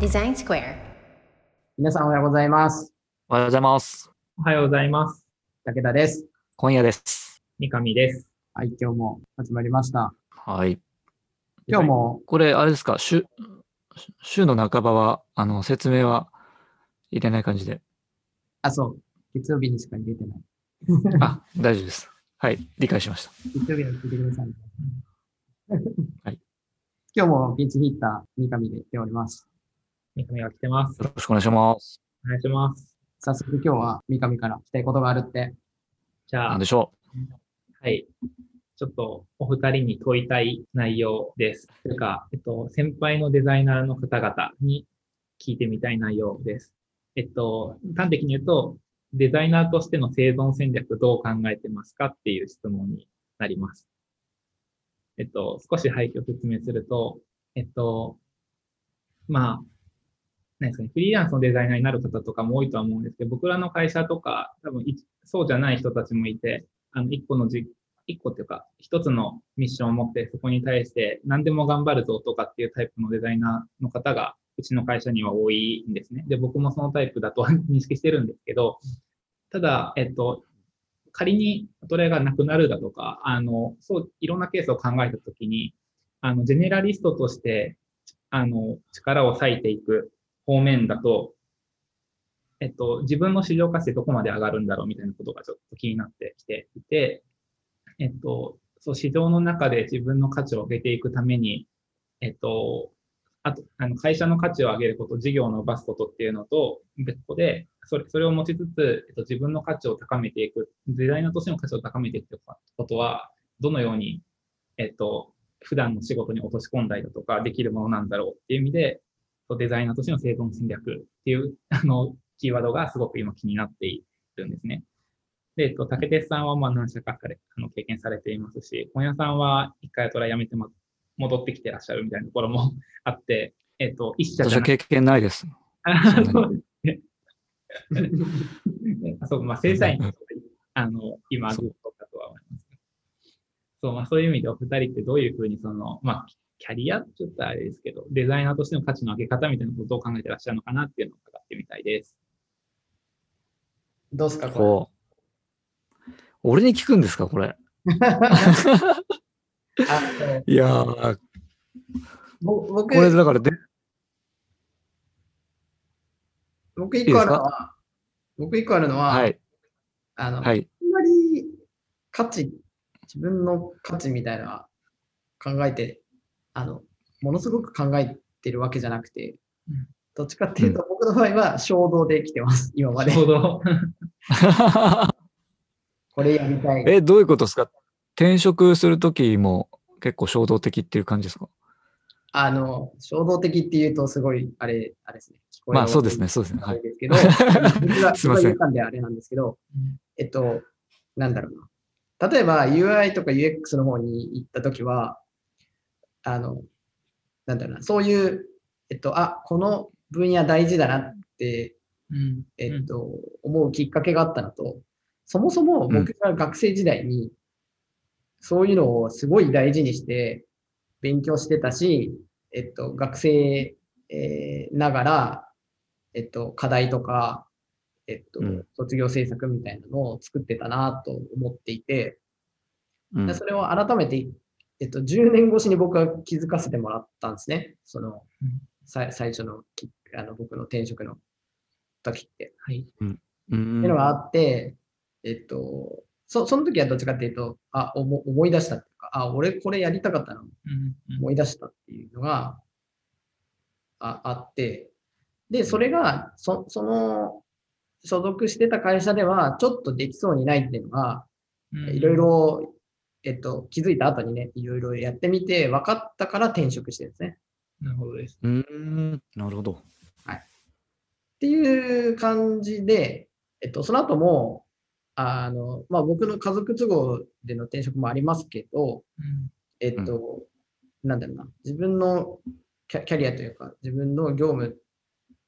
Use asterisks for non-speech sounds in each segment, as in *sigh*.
Design Square. 皆さんおはようございます。おはようございます。おはようございます。武田です。今夜です。三上です。はい、今日も始まりました。はい。今日も、これ、あれですか、週、週の半ばは、あの、説明は入れない感じで。あ、そう、月曜日にしか入れてない。あ、大丈夫です。はい、理解しました。月曜日に聞いてください。今日もピンチヒッター、三上で来ております。三上が来てます。よろしくお願いします。お願いします。早速今日は三上から聞きたいことがあるって。じゃあなんで、しょはい。ちょっとお二人に問いたい内容です。というか、えっと、先輩のデザイナーの方々に聞いてみたい内容です。えっと、端的に言うと、デザイナーとしての生存戦略どう考えてますかっていう質問になります。えっと、少し背景を説明すると、えっと、まあ、何ですかね、フリーランスのデザイナーになる方とかも多いとは思うんですけど、僕らの会社とか、多分そうじゃない人たちもいて、あの、一個のじ、一個っていうか、一つのミッションを持って、そこに対して何でも頑張るぞとかっていうタイプのデザイナーの方が、うちの会社には多いんですね。で、僕もそのタイプだと認識してるんですけど、ただ、えっと、仮にそれがなくなるだとか、あの、そう、いろんなケースを考えたときに、あの、ジェネラリストとして、あの、力を割いていく方面だと、えっと、自分の市場価値どこまで上がるんだろうみたいなことがちょっと気になってきていて、えっと、そう、市場の中で自分の価値を上げていくために、えっと、あと、あの、会社の価値を上げること、事業を伸ばすことっていうのと別個で、それ、それを持ちつつ、えっと、自分の価値を高めていく、デザイナーとしての価値を高めていくことは、どのように、えっと、普段の仕事に落とし込んだりだとか、できるものなんだろうっていう意味で、デザイナーとしての生存戦略っていう、*laughs* あの、キーワードがすごく今気になっているんですね。で、えっと、竹鉄さんはまあ何社かあの経験されていますし、本屋さんは一回トラ辞めても戻ってきてらっしゃるみたいなところも *laughs* あって、えっと、一う。社じゃな私は経験ないです。あそうですね。あ *laughs* そう、まあ、正社員あの、今、そうグッドかとは思いますけど。そう、まあ、そういう意味でお二人ってどういうふうに、その、まあ、キャリアって言ったらあれですけど、デザイナーとしての価値の上げ方みたいなことを考えてらっしゃるのかなっていうのを伺ってみたいです。どうすか、ここう。俺に聞くんですか、これ。*laughs* いやー、ぼ僕これだからで、僕一個あるのは、僕一個あるのは、はい、あの、はい。あんまり価値、自分の価値みたいなのは考えて、あの、ものすごく考えてるわけじゃなくて、うん。どっちかっていうと、僕の場合は衝動で来てます、今まで。ち。ょうど、これやりたい。え、どういうことですか？転職するときも結構衝動的っていう感じですか？あの、衝動的っていうと、すごい、あれ、あれですね。聞こえまあそうですね、そうですね。はい。あれですけど、*laughs* すいませんであれなんですけど、えっと、なんだろうな。例えば UI とか UX の方に行ったときは、あの、なんだろうな、そういう、えっと、あ、この分野大事だなって、うんえっと、思うきっかけがあったのと、そもそも僕が学生時代に、そういうのをすごい大事にして勉強してたし、えっと、学生、えーながら、えっと、課題とか、えっとうん、卒業制作みたいなのを作ってたなと思っていて、うんでそれを改めて、えっと、10年越しに僕は気づかせてもらったんですね。その最初のきあの僕の転職の時って。はい。うっていうのがあって、えっと、そその時はどっちかっていうと、あ、思思い出したっていうか、あ、俺これやりたかったのうん思い出したっていうのがああって、で、それが、そその、所属してた会社では、ちょっとできそうにないっていうのが、うんいろいろ、えっと、気づいた後にね、いろいろやってみて、分かったから転職してるんですね。なるほどです。うーん、なるほど。っていう感じで、えっと、その後も、あの、まあ、僕の家族都合での転職もありますけど、うんえっと、なんだろうな、自分のキャリアというか、自分の業務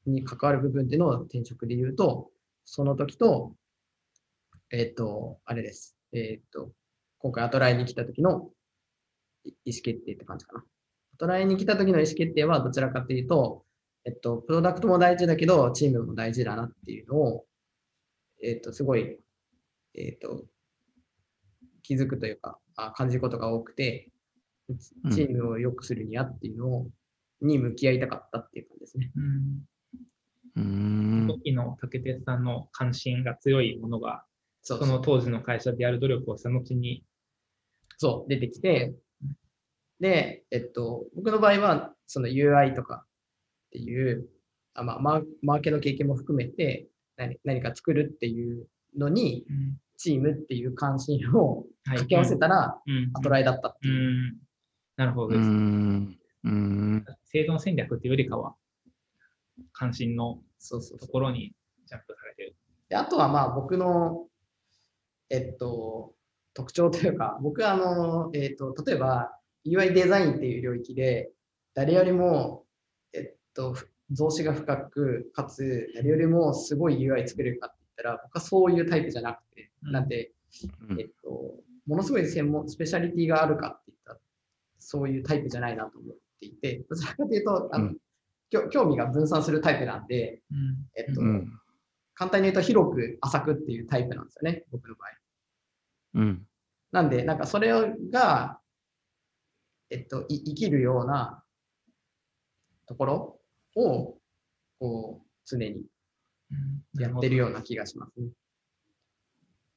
に関わる部分での転職で言うと、その時と、えっと、あれです。えっと、今回アトライに来た時の意思決定って感じかな。アトライに来た時の意思決定はどちらかというと、えっと、プロダクトも大事だけど、チームも大事だなっていうのを、えっと、すごい、えっと、気づくというか、あ感じることが多くて、うん。チームを良くするにはっていうのを、に向き合いたかったっていう感じですね。うん。うーん。時の竹鉄さんの関心が強いものが、そうその当時の会社でやる努力をした後に、そう、出てきて、で、えっと、僕の場合は、その UI とかっていう、あまあ、マーマーケの経験も含めて何、何か作るっていうのに、うんチームっていう関心をはい掛け合わせたら、うんアトライだったってういう。んなるほどうです。ん。うん。生存戦略っていうよりかは、関心のそうそうそう。ところにジャンプされてる。であとはまあ僕の、えっと、特徴というか、僕はあの、えっと、例えば UI デザインっていう領域で、誰よりも、えっと、ふ増資が深く、かつ、誰よりもすごい UI 作れるかっったら、僕はそういうタイプじゃなくて、うんなんで、うんえっと、ものすごい専門、スペシャリティがあるかって言ったら、そういうタイプじゃないなと思っていて、どちらかというと、あの、興味が分散するタイプなんで、うんえっと、うん。簡単に言うと広く浅くっていうタイプなんですよね、僕の場合。うん。なんで、なんかそれが、えっと、い生きるようなところを、こう、常にやってるような気がしますね。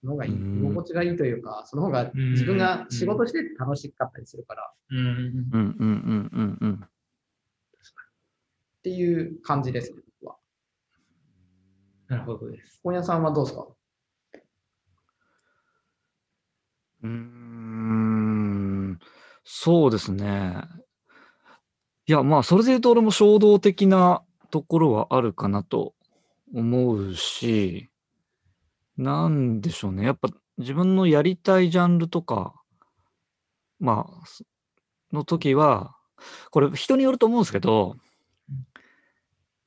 その方がいい、うん居心地がいいというか、その方がうん自分が仕事してて楽しかったりするから、うんうんうん。うん。うん。っていう感じですね、僕は。なるほどです。本屋さんはどうですか？うーんそうですね。いや、まあ、それで言うと、俺も衝動的なところはあるかなと思うし、なんでしょうね。やっぱ自分のやりたいジャンルとか、まあ、すの時は、これ人によると思うんですけどうん、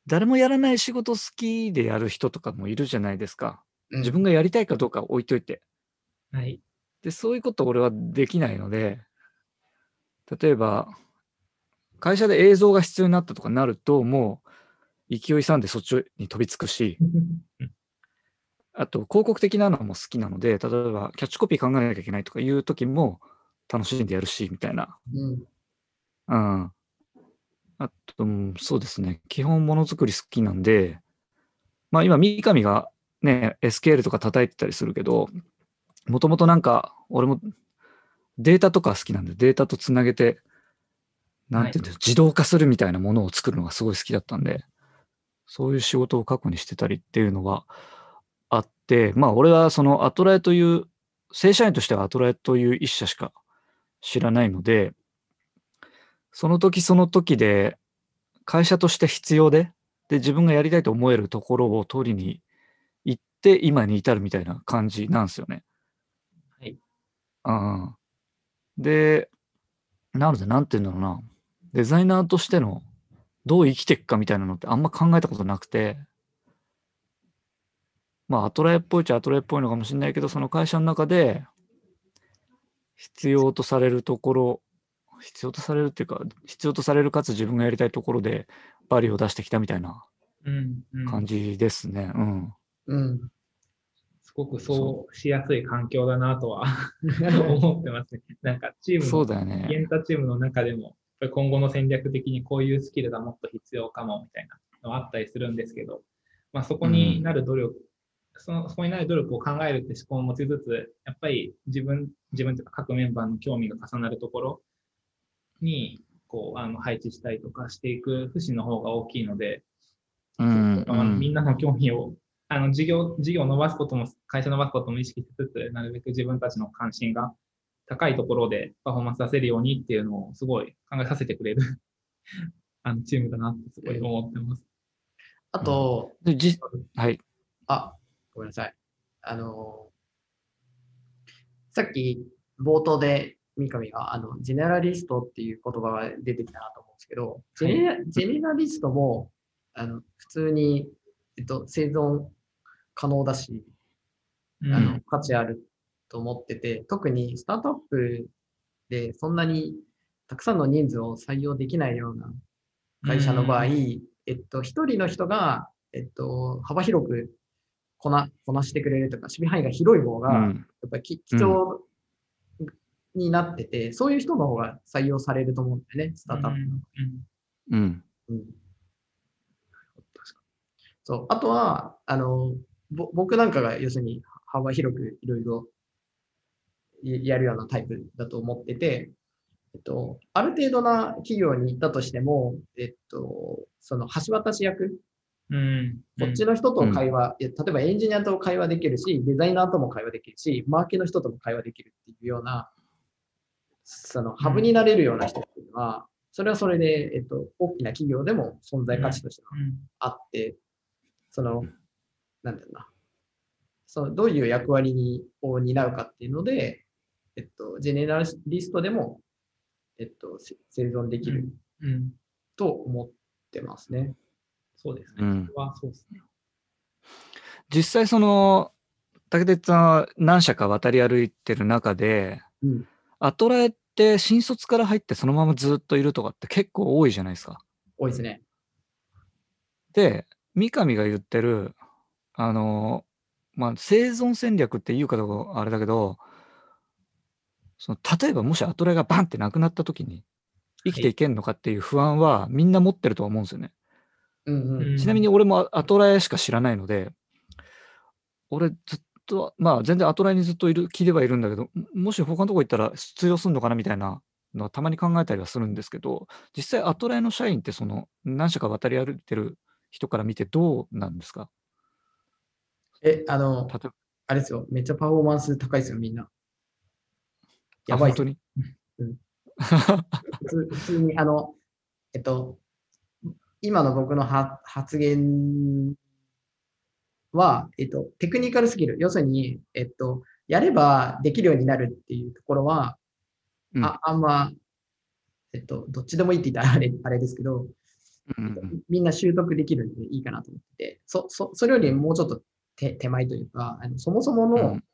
誰もやらない仕事好きでやる人とかもいるじゃないですか。うん自分がやりたいかどうかは置いといて。はい。で、そういうこと俺はできないので、例えば、会社で映像が必要になったとかなると、もう勢いさんでそっちに飛びつくし、あと広告的なのも好きなので、例えばキャッチコピー考えなきゃいけないとかいう時も楽しんでやるし、みたいな。うん。うん。あと、うんそうですね。基本ものづくり好きなんで、まあ今、三上がね、SQL とか叩いてたりするけど、もともとなんか、俺もデータとか好きなんで、データとつなげて、なんていうんです自動化するみたいなものを作るのがすごい好きだったんで、そういう仕事を過去にしてたりっていうのがあって、まあ俺はそのアトラエという、正社員としてはアトラエという一社しか知らないので、その時その時で会社として必要で、で、自分がやりたいと思えるところを取りに行って、今に至るみたいな感じなんですよね。はい。うん。で、なので、なんて言うんだろうな。デザイナーとしてのどう生きていくかみたいなのってあんま考えたことなくて、まあ、アトラエっぽいっちゃアトラエっぽいのかもしれないけど、その会社の中で必要とされるところ、必要とされるっていうか、必要とされるかつ自分がやりたいところでバリを出してきたみたいなうんうん感じですね。うん。うん。すごくそうしやすい環境だなとは *laughs* 思ってますね。なんかチームの、そうだよゲね。ンタチームの中でも、今後の戦略的にこういうスキルがもっと必要かもみたいなのはあったりするんですけど、まあ、そこになる努力、そのそこになる努力を考えるって思考を持ちつつ、やっぱり自分、自分というか各メンバーの興味が重なるところに、こう、あの、配置したりとかしていく節の方が大きいので、うん。あのみんなの興味を、あの、事業、事業を伸ばすことも、会社伸ばすことも意識しつつ、なるべく自分たちの関心が高いところでパフォーマンス出せるようにっていうのをすごい考えさせてくれる *laughs* あのチームだなってすごい思ってます。あと、でじはい。あ、ごめんなさい。あの、さっき冒頭で三上が、あの、ジェネラリストっていう言葉が出てきたなと思うんですけど、ジェネラジェネラリストも、あの、普通に、えっと、生存可能だし、うんあの、価値あると思ってて、特にスタートアップでそんなにたくさんの人数を採用できないような会社の場合、うんえっと、一人の人が、えっと、幅広くこな、こなしてくれるとか、守備範囲が広い方が、やうんっぱりき貴重になってて、そういう人の方が採用されると思うんだよね、スタートアップの。うん。うんそう。あとは、あの、ぼ僕なんかが要するに幅広くいろいろやるようなタイプだと思ってて、えっと、ある程度な企業に行ったとしても、えっと、その橋渡し役、うん。うん。こっちの人と会話、いや例えばエンジニアと会話できるし、デザイナーとも会話できるし、マーケの人とも会話できるっていうような、そのハブになれるような人っていうのは、それはそれで、えっと、大きな企業でも存在価値としてはうん。あって、その、なんだろうな、そのどういう役割にを担うかっていうので、えっと、ジェネラリストでも、えっと、せ生存できるうん。と思ってますね。そうですね。うんそれはそうですね。実際その、竹鉄さんは何社か渡り歩いてる中で、うん。アトラエって新卒から入ってそのままずっといるとかって結構多いじゃないですか。多いですね。で、三上が言ってる、あの、まあ、生存戦略って言うかどうかあれだけど、その例えばもしアトラエがバンってなくなった時に生きていけんのかっていう不安はみんな持ってるとは思うんですよね。うんうん。うんちなみに俺もアトラエしか知らないので、俺ずっと、まあ全然アトラエにずっといる気ではいるんだけど、ももし他のとこ行ったら通用するのかなみたいなのはたまに考えたりはするんですけど、実際アトラエの社員ってその何社か渡り歩いてる人から見てどうなんですか？え、あの、あれですよ。めっちゃパフォーマンス高いですよ、みんな。あやばい。本当に？*laughs* 普通普通に、あの、えっと、今の僕のは発言は、えっと、テクニカルスキル、要するに、えっと、やればできるようになるっていうところは、うん。ああんま、えっと、どっちでもいいって言ったらあれあれですけど、うんうん。みんな習得できるんでいいかなと思ってて、そ、そ、それよりもうちょっと手手前というか、あのそもそもの、うん。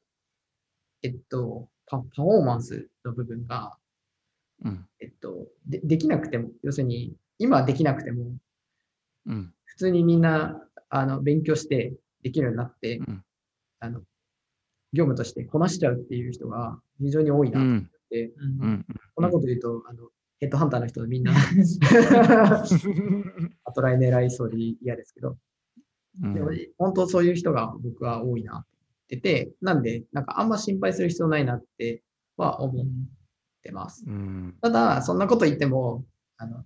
えっとパ、パフォーマンスの部分が、うん。えっと、でできなくても、要するに、今できなくても、うん。普通にみんな、あの、勉強してできるようになって、うん。あの、業務としてこなしちゃうっていう人が非常に多いなと思っうん。て、こんなこと言うと、あの、ヘッドハンターの人みんな、アトライ狙いそうで嫌ですけど、うん。でも本当そういう人が僕は多いなってて、なんで、なんかあんま心配する必要ないなっては思ってます。うんただ、そんなこと言っても、あの、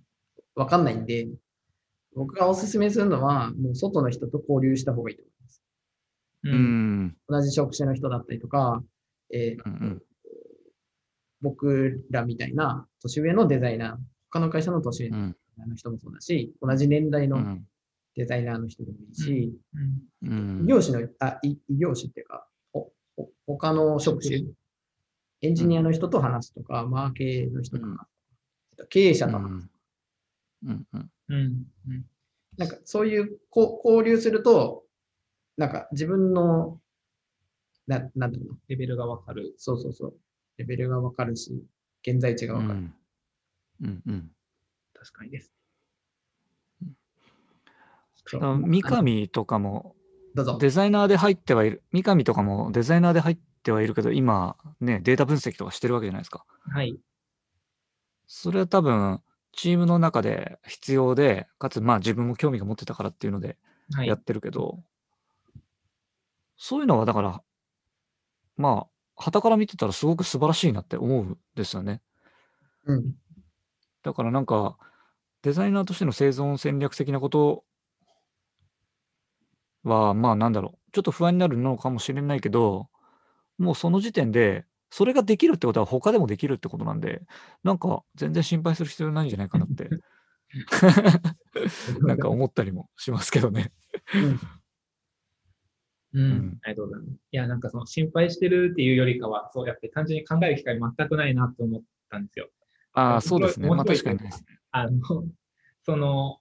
わかんないんで、僕がおすすめするのは、もう外の人と交流した方がいいと思います。う。うんん同じ職種の人だったりとか、えーうんうん僕らみたいな年上のデザイナー、他の会社の年上うんの人もそうだし、同じ年代のうんデザイナーの人でもいいし、うん。うん。異業種の、あ、い異業種っていうか、ほほ他の職種、エンジニアの人と話すとか、マーケの人と話すとか、経営者と話す。うん。うん。うん。うん。なんかそういうこう交流すると、なんか自分の、ななんだろうな、レベルがわかる。そうそうそう、レベルがわかるし、現在地がわかる。うん。うん。うん。確かにです。そうだから三上とかも。デザイナーで入ってはいる、三上とかもデザイナーで入ってはいるけど、今ね、データ分析とかしてるわけじゃないですか。はい。それは多分、チームの中で必要で、かつまあ自分も興味が持ってたからっていうのではい。やってるけど、そういうのはだから、まあ、旗から見てたらすごく素晴らしいなって思うんですよね。うん。だからなんか、デザイナーとしての生存戦略的なことは、まあなんだろう、ちょっと不安になるのかもしれないけど、もうその時点で、それができるってことは他でもできるってことなんで、なんか全然心配する必要ないんじゃないかなって、*laughs* なんか思ったりもしますけどね。うん。んありがとうございます。いや、なんかその心配してるっていうよりかは、そうやって単純に考える機会全くないなと思ったんですよ。ああ、そうですね。まあ確かにね。あの、その、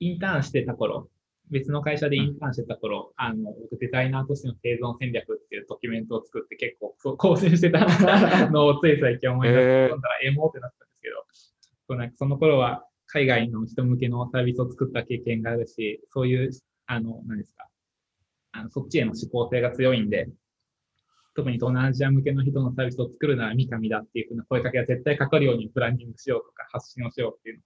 インターンしてた頃別の会社でインターンしてた頃、あの、僕デザイナーとしての生存戦略っていうドキュメントを作って結構そう *laughs* 構成してた *laughs* のをつい最近思い出して、へー。読んだらエモってなったんですけど、そうなんかその頃は海外の人向けのサービスを作った経験があるし、そういう、あの、何ですか、あのそっちへの思考性が強いんで、特に東南アジア向けの人のサービスを作るなら三上だっていうふうな声かけが絶対かかるようにプランニングしようとか発信をしようっていうのを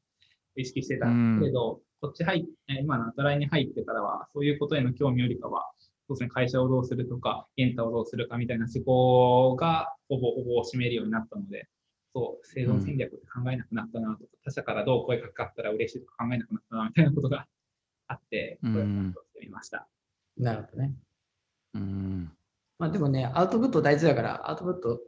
意識してたんですけど、こっち入っえ今のアトライに入ってからは、そういうことへの興味よりかは、そうですね、会社をどうするとか、エンタをどうするかみたいな思考がほぼほぼを占めるようになったので、そう、生存戦略って考えなくなったなとか、他者からどう声かかったら嬉しいとか考えなくなったなみたいなことがあって、これをうんしてみました。なるほどね。うん。まあでもね、アウトプット大事だから、アウトプット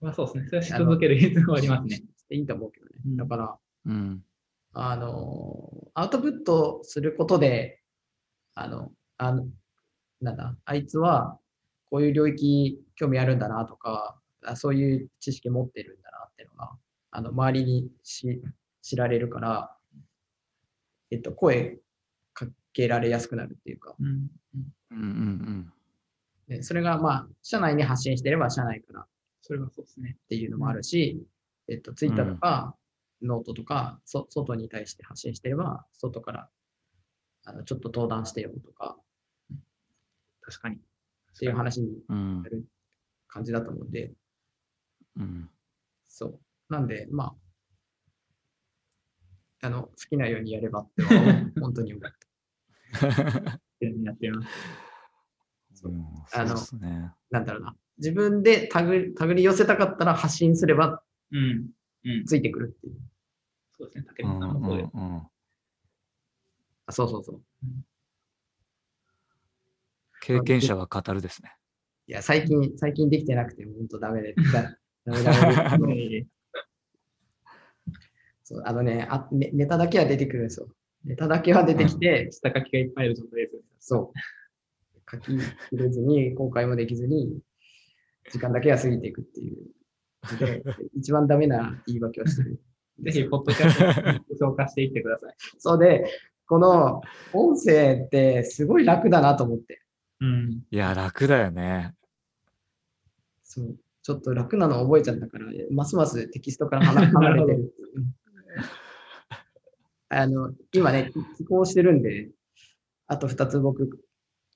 まあそうですね、それはし続ける必要がありますね。いいと思うけどね。うんだから、うん。あの、アウトプットすることで、あの、あの、なんだ、あいつはこういう領域興味あるんだなとか、あそういう知識持ってるんだなっていうのが、あの、周りにし知られるから、えっと、声かけられやすくなるっていうか、うんうん。うんでそれがまあ、社内に発信してれば社内からそれはそうですね。っていうのもあるし、えっと、ツイッターとか、ノートとか、そ外に対して発信してれば、外からあのちょっと登壇してよとか確かに。っていう話になる感じだと思うんで、うん。そう。なんで、まあ、あの、好きなようにやればっては *laughs* 本当に思う。*laughs* やってみます。うんあのそうですね。なんだろうな。自分でタグ手繰り寄せたかったら発信すればうん。うん。ついてくるっていう。そうですね、竹うんうん本さんもそうです。うん。あそうそうそう。経験者は語るですね。いや、最近、最近できてなくて、本当ダメで、だダメダメ *laughs* そうあのねあネ、ネタだけは出てくるんですよ。ネタだけは出てきて、下書きがいっぱいある状態です。そう。書ききれずに、公開もできずに、時間だけは過ぎていくっていう。で、一番ダメな言い訳をしてる。*laughs* ぜひ、ポッドキャストに消化していってください。そうで、この音声ってすごい楽だなと思って。うん。いや、楽だよね。そう。ちょっと楽なの覚えちゃったから、ますますテキストから離 *laughs* 離れてるっていう。あの、今ね、寄稿してるんで、あと2つ僕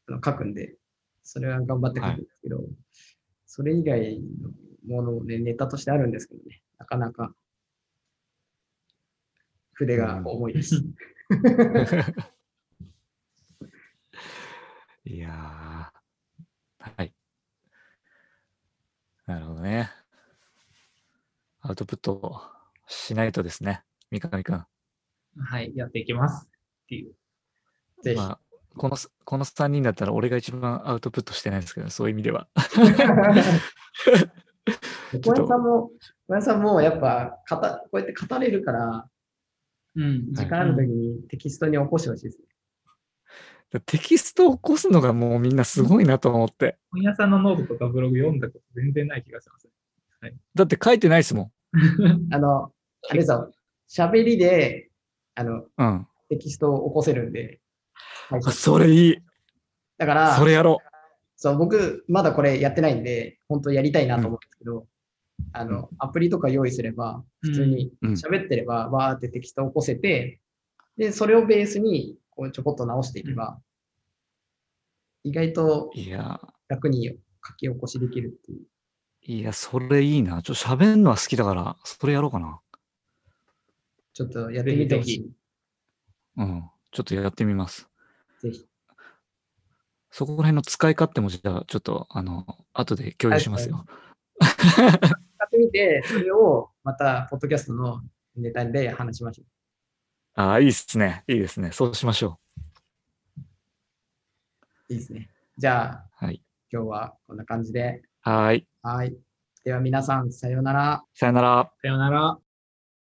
あの書くんで、それは頑張って書くんですけど、それ以外のものもね、ネタとしてあるんですけどね、なかなか筆が重いです。*laughs* いやー。はい。なるほどね。アウトプットしないとですね。三上くん。はい、やっていきます。っていう。ぜひ。まあ、このす、この3人だったら俺が一番アウトプットしてないですけど、そういう意味では。*laughs* *laughs* 小林さんも、小林さんもやっぱ語、こうやって語れるから、うん時間あるときにテキストに起こしてほしいですね。テキストを起こすのがもうみんなすごいなと思って。本屋さんのノートとかブログ読んだこと全然ない気がします。だって書いてないですも *laughs* あの、あれぞ、喋りで、あの、ん。うん。テキストを起こせるんで、はいあそれいい。だから、それやろそう、僕、まだこれやってないんで、本当やりたいなと思うんですけど、あの、アプリとか用意すれば、普通にうんうん喋ってれば、わーってテキストを起こせて、で、それをベースに、こう、ちょこっと直していけば、意外とう。いや、楽に書き起こしできるっていう。いや、それいいな。ちょっと喋るのは好きだから、それやろうかな。ちょっとやってみてほしぜい。うん。ちょっとやってみます。ぜひ。そこら辺の使い勝手もじゃあ、ちょっと、あの、後で共有しますよ。使ってみて、それをまた、ポッドキャストのネタで話しましょう。ああ、いいですね。いいですね。そうしましょいいですね。じゃあ、う。はい。今日はこんな感じで。はーい。はい。では皆さん、さようなら。さよなら。さよなら。